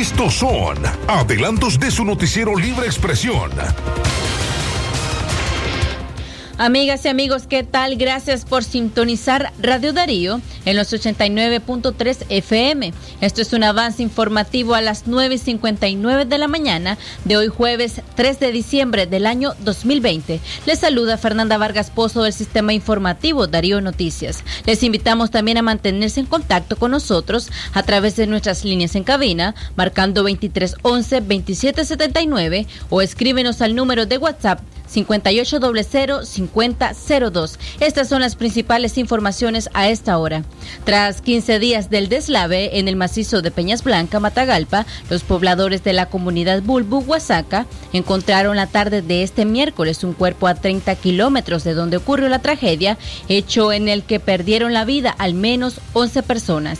Estos son adelantos de su noticiero Libre Expresión. Amigas y amigos, ¿qué tal? Gracias por sintonizar Radio Darío en los 89.3 FM. Esto es un avance informativo a las 9.59 de la mañana de hoy jueves 3 de diciembre del año 2020. Les saluda Fernanda Vargas Pozo del Sistema Informativo Darío Noticias. Les invitamos también a mantenerse en contacto con nosotros a través de nuestras líneas en cabina, marcando 2311 2779 o escríbenos al número de WhatsApp 5800-5002. Estas son las principales informaciones a esta hora. Tras 15 días del deslave en el macizo de Peñas Blanca, Matagalpa, los pobladores de la comunidad Bulbu, Huasaca, encontraron la tarde de este miércoles un cuerpo a 30 kilómetros de donde ocurrió la tragedia, hecho en el que perdieron la vida al menos 11 personas.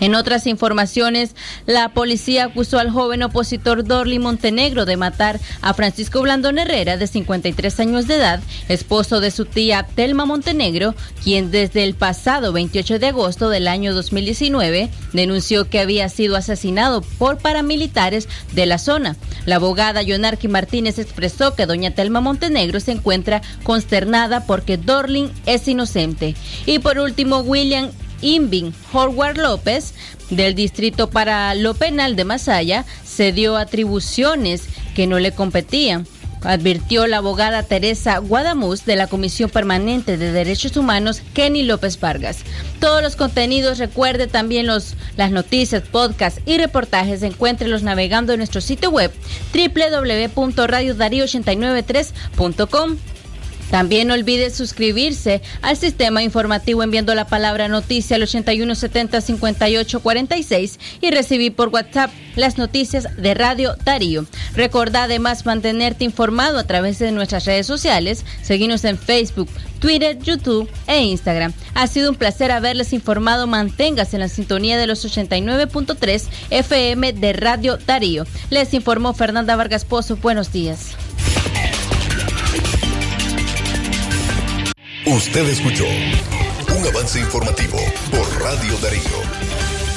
En otras informaciones, la policía acusó al joven opositor Dorly Montenegro de matar a Francisco Blandón Herrera, de 53 años de edad, esposo de su tía Telma Montenegro, quien desde el pasado 28 de agosto del año 2019 denunció que había sido asesinado por paramilitares de la zona. La abogada Yonarqui Martínez expresó que doña Telma Montenegro se encuentra consternada porque Dorling es inocente. Y por último, William Invin Howard López, del Distrito para lo Penal de Masaya, se dio atribuciones que no le competían. Advirtió la abogada Teresa Guadamuz de la Comisión Permanente de Derechos Humanos, Kenny López Vargas. Todos los contenidos, recuerde también los, las noticias, podcasts y reportajes, encuéntrelos navegando en nuestro sitio web www.radiodarío893.com. También no olvide suscribirse al sistema informativo enviando la palabra noticia al 8170-5846 y recibir por WhatsApp las noticias de Radio Darío. Recordá además mantenerte informado a través de nuestras redes sociales, seguirnos en Facebook, Twitter, YouTube e Instagram. Ha sido un placer haberles informado. Manténgase en la sintonía de los 89.3 FM de Radio Darío. Les informó Fernanda Vargas Pozo. Buenos días. Usted escuchó un avance informativo por Radio Darío.